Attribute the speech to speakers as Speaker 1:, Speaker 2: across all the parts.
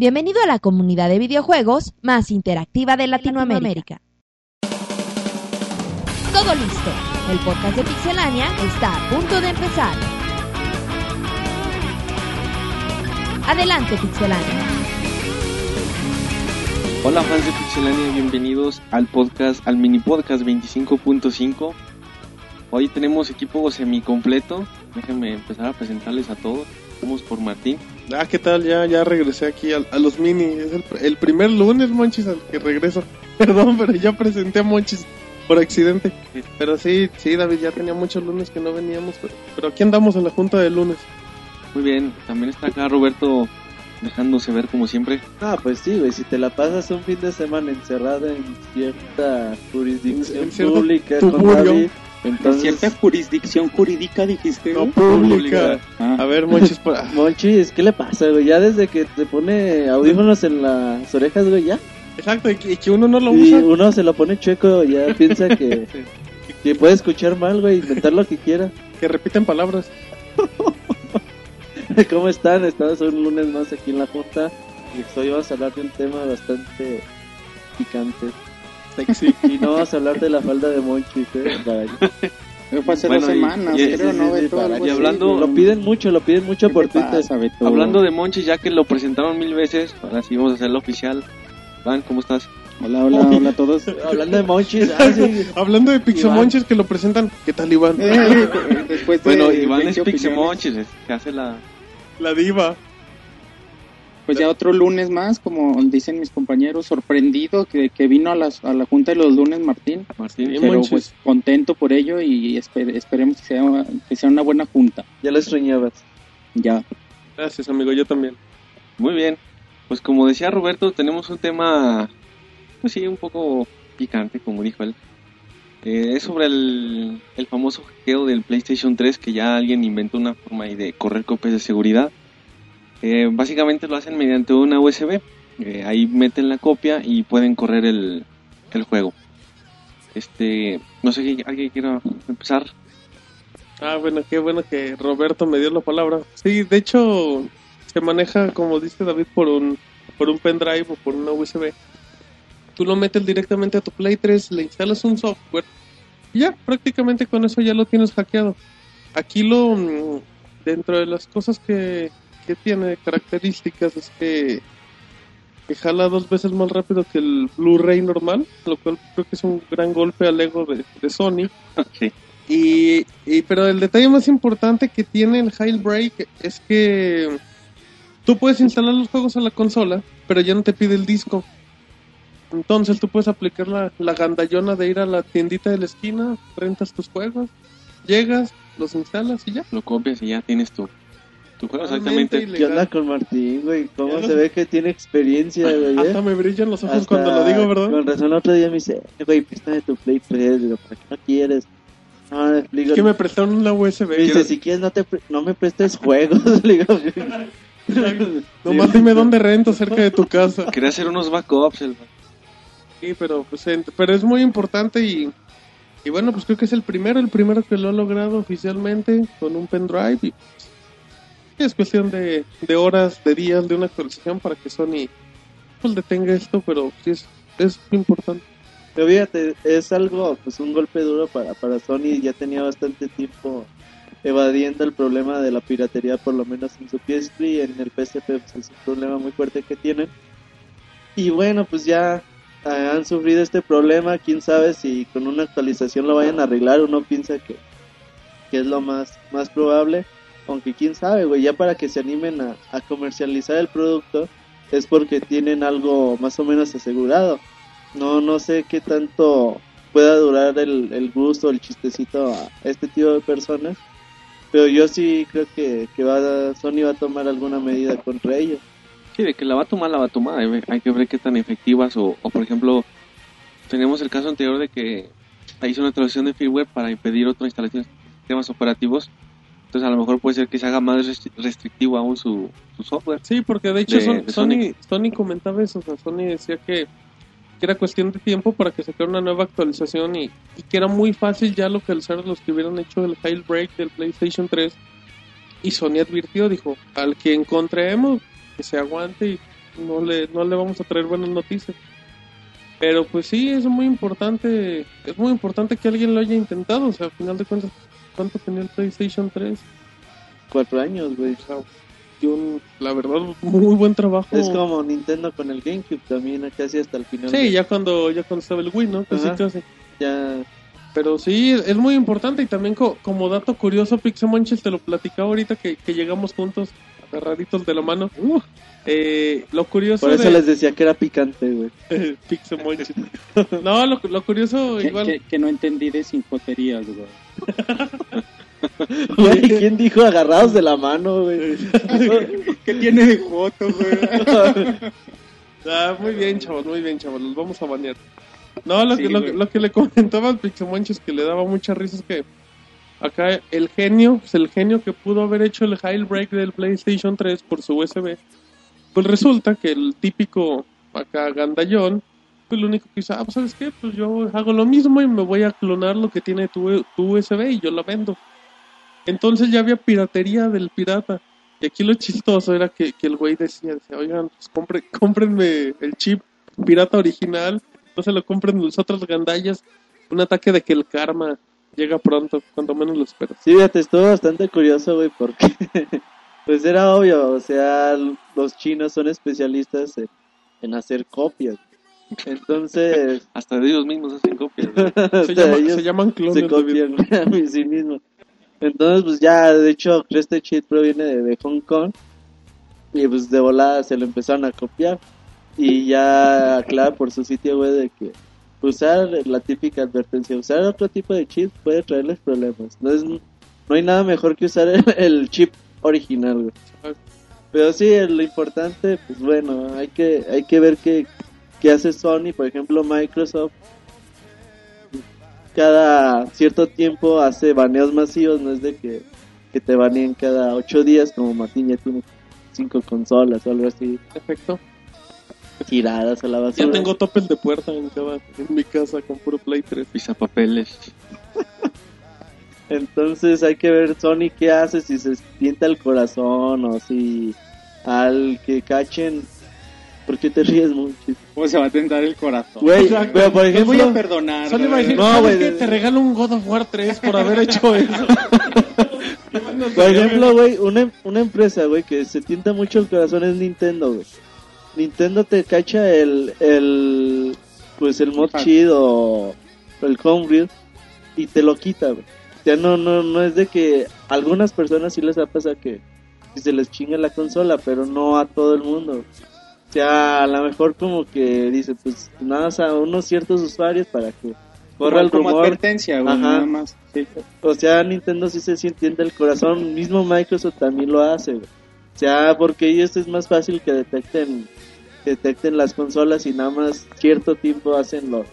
Speaker 1: Bienvenido a la comunidad de videojuegos más interactiva de Latinoamérica. Todo listo. El podcast de Pixelania está a punto de empezar. Adelante, Pixelania.
Speaker 2: Hola fans de Pixelania, bienvenidos al podcast, al mini podcast 25.5. Hoy tenemos equipo semi completo. Déjenme empezar a presentarles a todos. Vamos por Martín.
Speaker 3: Ah, ¿qué tal? Ya, ya regresé aquí a, a los mini. Es el, el primer lunes, Monchis, al que regreso. Perdón, pero ya presenté a Monchis por accidente. Pero sí, sí, David, ya tenía muchos lunes que no veníamos. Pero, pero aquí andamos en la junta de lunes.
Speaker 2: Muy bien, también está acá Roberto dejándose ver como siempre.
Speaker 4: Ah, pues sí, güey, si te la pasas un fin de semana encerrado en cierta jurisdicción
Speaker 3: En
Speaker 4: pública con. David, entonces...
Speaker 5: cierta jurisdicción jurídica dijiste.
Speaker 3: No pública.
Speaker 5: Ah.
Speaker 3: A ver, Monchis, por...
Speaker 4: Monchis, ¿qué le pasa, güey? Ya desde que te pone audífonos en las orejas, güey, ya.
Speaker 3: Exacto, y que, y que uno no lo
Speaker 4: Y
Speaker 3: usa.
Speaker 4: uno se lo pone chueco, ya piensa que, que puede escuchar mal, güey, inventar lo que quiera.
Speaker 3: Que repiten palabras.
Speaker 4: ¿Cómo están? Estamos un lunes más aquí en la junta y hoy vamos a hablar de un tema bastante picante.
Speaker 3: Sexy.
Speaker 4: Y no vamos a hablar de la falda de Monchis, ¿eh?
Speaker 5: Fue hace
Speaker 2: Bueno,
Speaker 5: dos
Speaker 2: y-
Speaker 5: semanas,
Speaker 2: y-
Speaker 5: creo,
Speaker 4: sí,
Speaker 5: ¿no?
Speaker 4: sí,
Speaker 5: Beto?
Speaker 4: para-
Speaker 5: Algo
Speaker 2: y
Speaker 5: así.
Speaker 2: hablando-
Speaker 4: Lo piden mucho, lo piden mucho
Speaker 5: ¿Qué
Speaker 4: por
Speaker 5: te
Speaker 4: Twitter.
Speaker 2: Hablando de Monchi, ya que lo presentaron mil veces, ahora sí vamos a hacerlo oficial. Van, ¿cómo estás?
Speaker 5: Hola, hola, hola a todos.
Speaker 4: Hablando de Monchis, ah, sí.
Speaker 3: Hablando de Pixemonchis que lo presentan. ¿Qué tal, Iván?
Speaker 5: Eh, después de
Speaker 2: Bueno, Iván es
Speaker 5: 20 opiniones,
Speaker 2: Pixemonchis, que hace la...
Speaker 3: La diva.
Speaker 5: Pues ya otro lunes más, como dicen mis compañeros, sorprendido que, que vino a, las, a la junta de los lunes Martín.
Speaker 2: Martín.
Speaker 5: Pero pues contento por ello y espe- esperemos que sea, que sea una buena junta.
Speaker 4: Ya lo extrañabas.
Speaker 5: Ya.
Speaker 3: Gracias, amigo, yo también.
Speaker 2: Muy bien. Pues como decía Roberto, tenemos un tema, pues sí, un poco picante, como dijo él. Eh, es sobre el, el famoso hackeo del PlayStation 3, que ya alguien inventó una forma ahí de correr copias de seguridad. Eh, básicamente lo hacen mediante una USB. Eh, ahí meten la copia y pueden correr el, el juego. Este, no sé si alguien quiera empezar.
Speaker 3: Ah, bueno, qué bueno que Roberto me dio la palabra. Sí, de hecho, se maneja, como dice David, por un, por un pendrive o por una USB. Tú lo metes directamente a tu Play 3, le instalas un software y ya, prácticamente con eso ya lo tienes hackeado. Aquí lo, mm, dentro de las cosas que, que tiene características es que, que jala dos veces más rápido que el Blu-ray normal, lo cual creo que es un gran golpe al ego de, de Sony.
Speaker 2: Sí.
Speaker 3: Y, y- pero el detalle más importante que tiene el Jailbreak es que tú puedes instalar los juegos a la consola, pero ya no te pide el disco. Entonces tú puedes aplicar la, la gandallona de ir a la tiendita de la esquina, rentas tus juegos, llegas, los instalas y ya.
Speaker 2: Lo copias y ya tienes tu, tu juego exactamente.
Speaker 4: ¿Qué onda con Martín, güey? ¿Cómo
Speaker 3: Ya
Speaker 4: se ve que tiene experiencia, güey?
Speaker 3: Hasta
Speaker 4: eh?
Speaker 3: me brillan los ojos
Speaker 4: Hasta
Speaker 3: cuando lo digo, ¿verdad?
Speaker 4: Con razón, otro día me dice, "Eh, güey, préstame tu Play 3, digo, ¿para qué no quieres? No, digo,
Speaker 3: Es que me prestaron una USB.
Speaker 4: me dice, si quieres no, te pre- no me prestes juegos, digo,
Speaker 3: Nomás dime dónde rento cerca de tu casa.
Speaker 2: Quería hacer unos backups. El...
Speaker 3: Sí, pero, pues, pero es muy importante y, y bueno, pues creo que es el primero, el primero que lo ha logrado oficialmente con un pendrive y pues, es cuestión de, de horas, de días, de una actualización para que Sony pues detenga esto, pero sí es, es importante.
Speaker 4: Pero es algo, pues un golpe duro para, para Sony, ya tenía bastante tiempo evadiendo el problema de la piratería, por lo menos en su PSP y en el PSP pues, es un problema muy fuerte que tienen. Y bueno, pues ya ah, han sufrido este problema, quién sabe si con una actualización lo vayan a arreglar, uno piensa que, que es lo más, más probable, aunque quién sabe, güey, ya para que se animen a, a comercializar el producto es porque tienen algo más o menos asegurado. No, no sé qué tanto pueda durar el, el gusto, el chistecito a este tipo de personas. Pero yo sí creo que, que va, Sony va a tomar alguna medida contra ellos.
Speaker 2: Sí, de que la va a tomar, la va a tomar. Hay que ver qué tan efectivas o, o, por ejemplo, tenemos el caso anterior de que hizo una traducción de firmware para impedir otra instalación de sistemas operativos. Entonces a lo mejor puede ser que se haga más restri- restrictivo aún su, su software.
Speaker 3: Sí, porque de hecho
Speaker 2: De-
Speaker 3: Son-
Speaker 2: de
Speaker 3: Sony, Sony comentaba eso, o sea, Sony decía que, que era cuestión de tiempo para que sacara una nueva actualización y, y que era muy fácil ya localizar los que hubieran hecho el jailbreak del PlayStation 3 y Sony advirtió, dijo, al que encontremos que se aguante y no le, no le vamos a traer buenas noticias. Pero pues sí, es muy importante, es muy importante que alguien lo haya intentado, o sea, al final de cuentas, ¿cuánto tenía el PlayStation 3?
Speaker 4: Cuatro años, güey.
Speaker 3: Dio un- la verdad, muy buen trabajo.
Speaker 4: Es como Nintendo con el GameCube también, casi hasta el final.
Speaker 3: Sí, ya cuando, ya cuando estaba el Wii, ¿no? Casi, casi.
Speaker 4: Ya,
Speaker 3: Pero sí, es muy importante y también co- como dato curioso, Pixemonchis te lo platicaba ahorita que, que llegamos juntos, agarraditos de la mano. Eh, lo curioso
Speaker 4: por eso
Speaker 3: de
Speaker 4: les decía que era picante, güey.
Speaker 3: Pixemonchis. No, lo, lo curioso
Speaker 5: Que,
Speaker 3: igual...
Speaker 5: que- que no entendí de sinjoterías, güey.
Speaker 4: Güey, ¿quién dijo agarrados de la mano, güey?
Speaker 5: ¿Qué tiene de foto, güey?
Speaker 3: Ah, muy bien, chavos, muy bien, chavos, los vamos a banear. No, lo,
Speaker 5: Sí,
Speaker 3: que, lo, que le comentaba al que le daba mucha risa es que acá el genio, pues el genio que pudo haber hecho el jailbreak del PlayStation 3 por su USB, pues resulta que el típico acá gandallón, pues lo único que dice, ah, pues sabes qué, pues yo hago lo mismo y me voy a clonar lo que tiene tu, tu USB y yo la vendo. Entonces ya había piratería del pirata. Y aquí lo chistoso era que, que el güey decía, decía, oigan, pues compre, cómprenme el chip pirata original, no se lo compren los otros gandallas. Un ataque de que el karma llega pronto, cuando menos lo esperas.
Speaker 4: Sí, fíjate, estuvo bastante curioso, güey, porque pues era obvio, o sea, los chinos son especialistas en, en hacer copias. Entonces,
Speaker 2: Hasta de ellos mismos hacen copias.
Speaker 3: Se,
Speaker 4: hasta
Speaker 3: llama-
Speaker 4: ellos
Speaker 3: se llaman clones.
Speaker 4: se copian a sí mismos. Entonces, pues ya, de hecho, este cheat proviene de, de Hong Kong y pues de volada se lo empezaron a copiar y ya aclara por su sitio web de que usar la típica advertencia, usar otro tipo de chip puede traerles problemas. No es no hay nada mejor que usar el, chip original. Pero sí, lo importante, pues bueno, hay que hay que ver qué, qué hace Sony, por ejemplo, Microsoft cada cierto tiempo hace baneos masivos, no es de que, que te baneen cada ocho días, como Martín ya tiene cinco consolas o algo así,
Speaker 3: Perfecto.
Speaker 4: Tiradas a la basura.
Speaker 3: Ya tengo topes de puerta en, cada, en mi casa con puro Play 3.
Speaker 2: Pisapapeles.
Speaker 4: Entonces hay que ver Sony qué hace, si se tienta el corazón o si al que cachen... ¿Por qué te ríes mucho?
Speaker 5: ¿Cómo se va a tentar el corazón?
Speaker 4: Güey,
Speaker 3: Exacto.
Speaker 4: pero por
Speaker 5: Te voy a
Speaker 4: ejemplo...
Speaker 5: perdonar.
Speaker 3: Solo iba a
Speaker 5: güey.
Speaker 3: decir,
Speaker 4: No,
Speaker 3: ¿sabes
Speaker 4: güey,
Speaker 3: qué?
Speaker 4: de-
Speaker 3: Te regalo un God of War 3 por haber hecho eso.
Speaker 4: Por ejemplo, güey, una, una empresa, güey, que se tienta mucho el corazón es Nintendo, güey. Nintendo te cacha el, el, pues el mod chido o el homebrew y te lo quita, güey. O sea, no, no, no es de que a algunas personas sí les ha pasado que, que se les chinga la consola, pero no a todo el mundo. O sea, a lo mejor como que dice, pues nada a unos ciertos usuarios para que corra el
Speaker 5: como, como
Speaker 4: rumor.
Speaker 5: advertencia, güey,
Speaker 4: Ajá.
Speaker 5: nada más. Sí.
Speaker 4: O sea, Nintendo sí se siente el corazón, mismo Microsoft también lo hace, güey. O sea, porque ellos es más fácil que detecten que detecten las consolas y nada más cierto tiempo hacen los,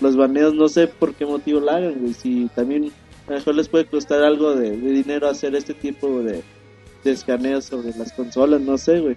Speaker 4: los baneos, no sé por qué motivo lo hagan, güey. Si también a lo mejor les puede costar algo de, de dinero hacer este tipo de, de escaneos sobre las consolas, no sé, güey.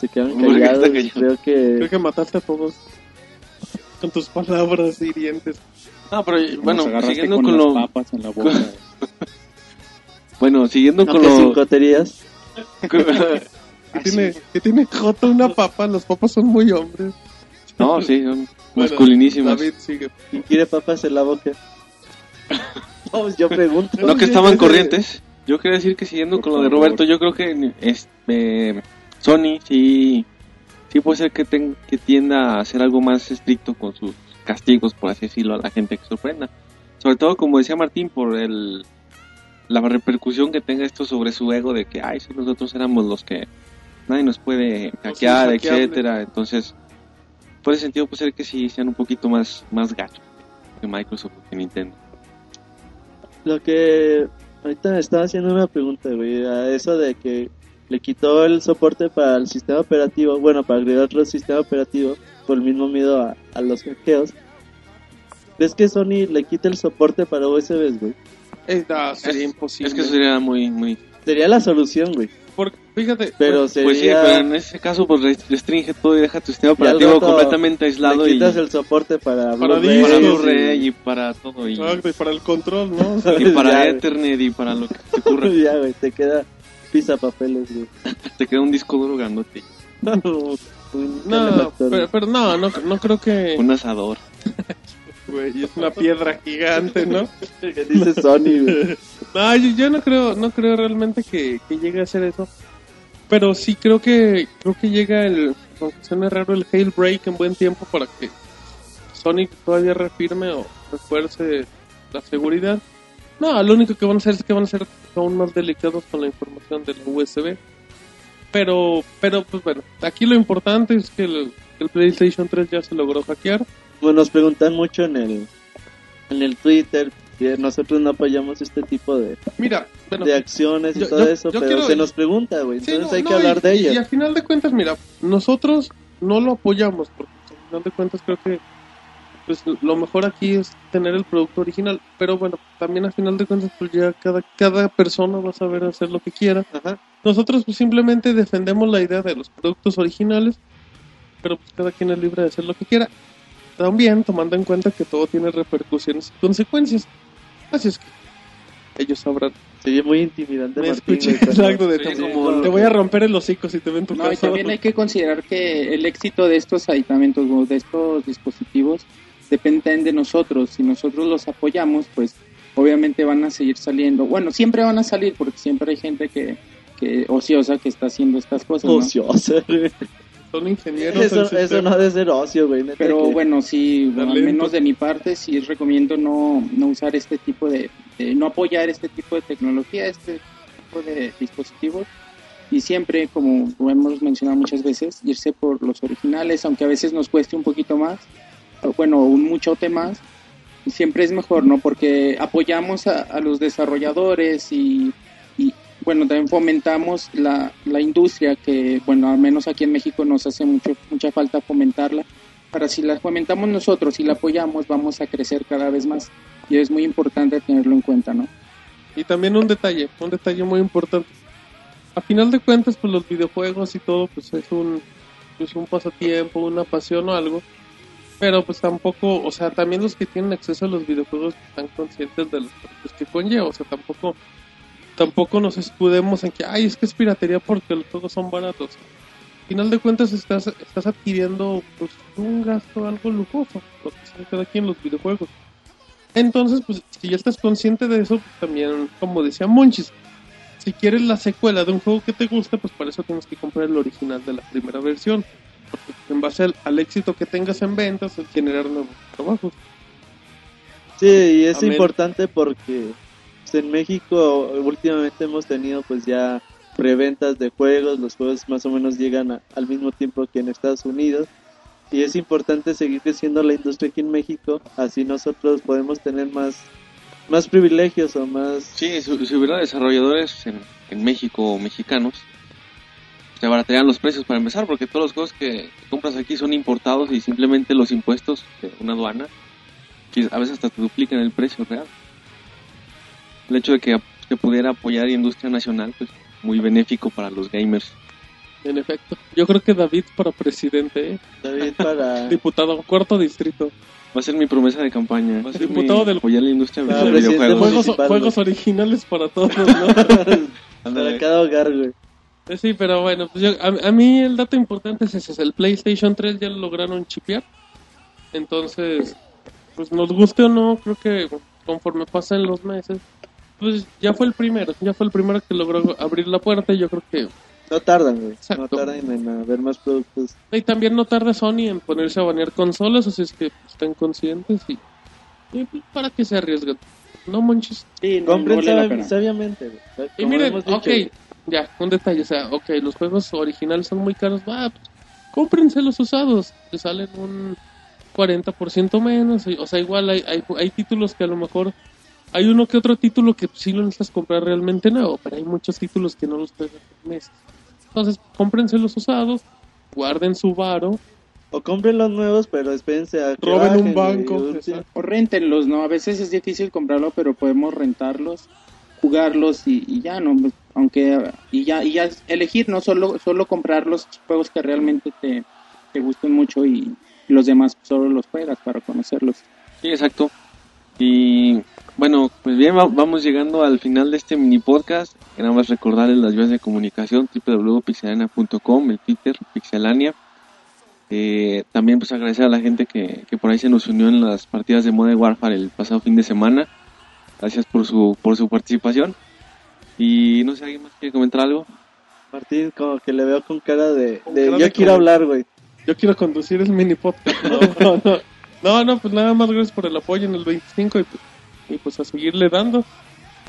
Speaker 4: Se quedan
Speaker 2: ¿Por qué están
Speaker 4: callados, creo que...
Speaker 3: Creo que mataste a todos con tus palabras hirientes.
Speaker 2: No, pero bueno, siguiendo
Speaker 5: con,
Speaker 2: con,
Speaker 5: las
Speaker 2: lo.
Speaker 5: papas en la boca.
Speaker 2: Bueno, siguiendo con
Speaker 4: sin
Speaker 3: ¿Qué tiene, ¿Qué tiene Joto una papa? Los papas son muy hombres.
Speaker 2: no, sí, son
Speaker 3: Bueno,
Speaker 2: masculinísimas.
Speaker 3: David sigue.
Speaker 4: ¿Quién quiere papas en la boca? No, pues yo pregunto.
Speaker 2: No que estaban corrientes. Yo quería decir que siguiendo
Speaker 5: Por
Speaker 2: con lo de. Roberto, yo creo que este, Sony sí, sí puede ser que, ten- que tienda a ser algo más estricto con sus castigos, por así decirlo, a la gente que sorprenda. Sobre todo, como decía Martín, por el la repercusión que tenga esto sobre su ego de que, ay, si nosotros éramos los que nadie nos puede hackear,
Speaker 3: inhackeables.
Speaker 2: etcétera. Entonces, por ese sentido puede ser que sí sean un poquito más, más gachos que Microsoft o que Nintendo.
Speaker 4: Lo que ahorita me estaba haciendo una pregunta, güey, a eso de que le quitó el soporte para el sistema operativo, bueno, para agregar otro sistema operativo por el mismo miedo a, a los hackeos. ¿Ves que Sony le quita el soporte para USBs, güey?
Speaker 3: Eh, no, sería
Speaker 2: Es-
Speaker 3: imposible.
Speaker 2: Es que sería muy, muy...
Speaker 4: Sería la solución, güey.
Speaker 3: Porque, fíjate,
Speaker 4: Pero sería...
Speaker 2: Pues sí, pero en ese caso pues rest- restringe todo y deja tu sistema operativo completamente aislado
Speaker 4: le
Speaker 2: y
Speaker 4: quitas el soporte para
Speaker 3: Para
Speaker 4: Blu-ray,
Speaker 2: para y para todo y,
Speaker 3: Exacto, y para el control, ¿no?
Speaker 2: y para
Speaker 4: Ya, güey.
Speaker 2: Ethernet y para lo que te ocurra.
Speaker 4: ya, güey, te queda pisa papeles, güey.
Speaker 2: Te queda un disco duro grandote.
Speaker 3: No,
Speaker 4: calefactor,
Speaker 3: pero, pero no, no, no creo que...
Speaker 2: Un asador.
Speaker 3: Güey, es una piedra gigante, ¿no?
Speaker 4: Que dice Sony, güey.
Speaker 3: No, yo, yo no creo, no creo realmente que, que llegue a hacer eso. Pero sí creo que creo que llega el, aunque suene raro, el Hail Break en buen tiempo para que Sonic todavía refirme o refuerce la seguridad. No, lo único que van a hacer es que van a ser aún más delicados con la información del USB. Pero, pero pues bueno, aquí lo importante es que el, que el PlayStation 3 ya se logró hackear.
Speaker 4: Bueno, nos preguntan mucho en el, en el Twitter que nosotros no apoyamos este tipo de,
Speaker 3: Mira, bueno,
Speaker 4: de acciones y
Speaker 3: yo-
Speaker 4: todo
Speaker 3: yo-
Speaker 4: eso,
Speaker 3: yo
Speaker 4: pero
Speaker 3: quiero-
Speaker 4: se nos pregunta, güey.
Speaker 3: Sí,
Speaker 4: Entonces
Speaker 3: no,
Speaker 4: hay
Speaker 3: no,
Speaker 4: que hablar
Speaker 3: y-
Speaker 4: de
Speaker 3: y,
Speaker 4: ello.
Speaker 3: a final de cuentas, mira, nosotros no lo apoyamos, porque a final de cuentas creo que pues lo mejor aquí es tener el producto original, pero bueno, también a final de cuentas pues ya cada, cada persona va a saber hacer lo que quiera.
Speaker 4: Ajá.
Speaker 3: Nosotros pues simplemente defendemos la idea de los productos originales, pero pues cada quien es libre de hacer lo que quiera. También tomando en cuenta que todo tiene repercusiones y consecuencias. Así es que ellos sabrán.
Speaker 4: Se oye muy intimidante,
Speaker 3: Me
Speaker 4: Martín,
Speaker 3: escuché, exacto, de
Speaker 2: Sí,
Speaker 3: te-
Speaker 2: como-
Speaker 3: te voy a romper el hocico si te ven tu
Speaker 5: No, y también hay que considerar que el éxito de estos aditamentos o de estos dispositivos dependen de nosotros. Si nosotros los apoyamos, pues obviamente van a seguir saliendo. Bueno, siempre van a salir porque siempre hay gente que, que ociosa que está haciendo estas cosas. ¿no?
Speaker 4: Ociosa.
Speaker 3: Son ingenieros.
Speaker 4: Eso, eso no ha de ser ocio, güey.
Speaker 5: Pero
Speaker 4: que-
Speaker 5: bueno, sí, bueno, al menos de mi parte, sí recomiendo no, no usar este tipo de, de- no apoyar este tipo de tecnología, este tipo de dispositivos. Y siempre, como lo hemos mencionado muchas veces, irse por los originales, aunque a veces nos cueste un poquito más, o bueno, un muchote más, siempre es mejor, ¿no? Porque apoyamos a, a los desarrolladores y, bueno, también fomentamos la, la industria que, bueno, al menos aquí en México nos hace mucho, mucha falta fomentarla. Para si la fomentamos nosotros y la apoyamos, vamos a crecer cada vez más. Y es muy importante tenerlo en cuenta, ¿no?
Speaker 3: Y también un detalle, un detalle muy importante. A final de cuentas, pues los videojuegos y todo, pues es un, pues un pasatiempo, una pasión o algo. Pero pues tampoco, o sea, también los que tienen acceso a los videojuegos están conscientes de los que conlleva. O sea, tampoco, tampoco nos escudemos en que, ay, es que es piratería porque los juegos son baratos. A final de cuentas estás, estás adquiriendo pues, un gasto algo lujoso, lo que sea cada quien los videojuegos. Entonces, pues, si ya estás consciente de eso, pues también, como decía Monchis, si quieres la secuela de un juego que te gusta, pues para eso tienes que comprar el original de la primera versión. Porque pues, en base al, al éxito que tengas en ventas, generar nuevos trabajos.
Speaker 4: Sí, y es
Speaker 3: Amén.
Speaker 4: importante porque en México últimamente hemos tenido pues ya preventas de juegos, los juegos más o menos llegan a- al mismo tiempo que en Estados Unidos y es importante seguir creciendo la industria aquí en México, así nosotros podemos tener más más privilegios o más
Speaker 2: Sí, si, si hubiera desarrolladores en, México o mexicanos, se abaratarían los precios para empezar, porque todos los juegos que compras aquí son importados y simplemente los impuestos de una aduana, a veces hasta te duplican el precio real. El hecho de que se pudiera apoyar industria nacional, pues muy benéfico para los gamers.
Speaker 3: En efecto, yo creo que David para presidente, ¿eh?
Speaker 4: David para
Speaker 3: diputado, cuarto distrito,
Speaker 2: Va a ser mi promesa de campaña. Va a ser
Speaker 3: Diputado
Speaker 2: mi-
Speaker 3: del-
Speaker 2: apoyar la industria
Speaker 4: Ah,
Speaker 2: de
Speaker 4: presidente
Speaker 2: videojuegos.
Speaker 3: juegos, juegos originales para todos, ¿no?
Speaker 4: para cada hogar, güey.
Speaker 3: Eh, Sí, pero bueno, pues yo- a, a mí el dato importante es ese, el PlayStation 3 ya lo lograron chipear. Entonces, pues nos guste o no, creo que conforme pasen los meses, pues ya fue el primero, ya fue el primero que logró abrir la puerta y yo creo que...
Speaker 4: No tardan, güey. No tardan en haber más productos.
Speaker 3: Y también no tarda Sony en ponerse a banear consolas, así es que pues, estén conscientes y, y, pues, para que se arriesguen. No manches.
Speaker 5: Sí, no, no
Speaker 4: Compren
Speaker 5: vale
Speaker 4: sabiamente, güey.
Speaker 3: Y miren, ok, ya, un detalle, o sea, ok, los juegos originales son muy caros, va, pues, cómprense los usados, te salen un 40% menos, y- o sea, igual hay, hay, hay títulos que a lo mejor, hay uno que otro título que sí lo necesitas comprar realmente nuevo, pero hay muchos títulos que no los puedes hacer meses. Entonces, cómprense los usados, guarden su varo,
Speaker 4: O compren los nuevos, pero espérense a que
Speaker 3: roben
Speaker 4: bajen,
Speaker 3: un banco.
Speaker 4: Sí.
Speaker 5: O réntenlos, ¿no? A veces es difícil comprarlo, pero podemos rentarlos, jugarlos y, y ya, ¿no? Pues, Aunque, y ya, y ya elegir, no solo, solo comprar los juegos que realmente te, te gusten mucho y los demás solo los juegas para conocerlos.
Speaker 2: Sí, exacto. Y bueno, pues bien, va- vamos llegando al final de este mini podcast. Que Nada más recordarles las vías de comunicación, www.pixelania.com, el Twitter, Pixelania. Eh, también pues agradecer a la gente que, que por ahí se nos unió en las partidas de Modern Warfare el pasado fin de semana. Gracias por su, por su participación. Y no sé, ¿alguien más quiere comentar algo?
Speaker 4: Martín, como que le veo con cara de,
Speaker 3: Con
Speaker 4: de
Speaker 3: cara
Speaker 4: yo
Speaker 3: de
Speaker 4: quiero
Speaker 3: como-
Speaker 4: hablar, güey.
Speaker 3: Yo quiero conducir el mini podcast. No, no, no. No, no, pues nada más gracias por el apoyo en el 25 y, pues- y pues a seguirle dando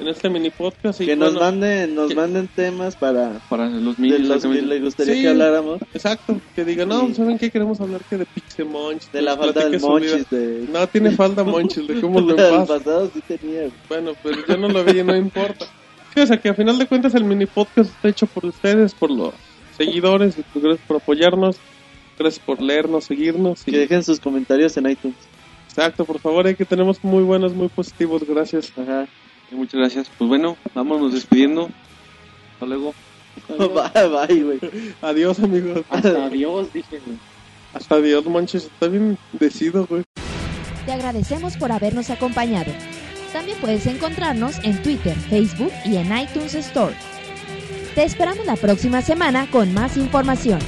Speaker 3: en este mini podcast. Y
Speaker 4: Que nos
Speaker 3: bueno,
Speaker 4: manden, nos
Speaker 3: que-
Speaker 4: manden temas para
Speaker 2: Para los
Speaker 4: de
Speaker 2: minis,
Speaker 4: los que
Speaker 2: exactamente.
Speaker 4: le gustaría
Speaker 3: Sí.
Speaker 4: que habláramos.
Speaker 3: Exacto, que digan, no,
Speaker 4: Sí.
Speaker 3: ¿saben qué? Queremos hablar que de Pixemonch.
Speaker 4: De la
Speaker 3: nos
Speaker 4: falta del monchis de...
Speaker 3: No tiene falta Monchis, de cómo lo pasa.
Speaker 4: pasado sí tenía.
Speaker 3: Bueno, pero yo no lo vi y no importa. Sí, o sea que a final de cuentas el mini podcast está hecho por ustedes, por los seguidores, y pues gracias por apoyarnos, gracias por leernos, seguirnos. y-
Speaker 4: Que dejen sus comentarios en iTunes.
Speaker 3: Exacto, por favor, hay que tenemos muy buenos, muy positivos, gracias.
Speaker 4: Ajá.
Speaker 2: Muchas gracias. Pues bueno, vámonos despidiendo. Hasta luego.
Speaker 4: Bye, bye, güey.
Speaker 3: Adiós, amigos.
Speaker 5: Hasta Dios, dije. güey.
Speaker 3: Hasta adiós, manches, está bien decido, güey.
Speaker 1: Te agradecemos por habernos acompañado. También puedes encontrarnos en Twitter, Facebook y en iTunes Store. Te esperamos la próxima semana con más información.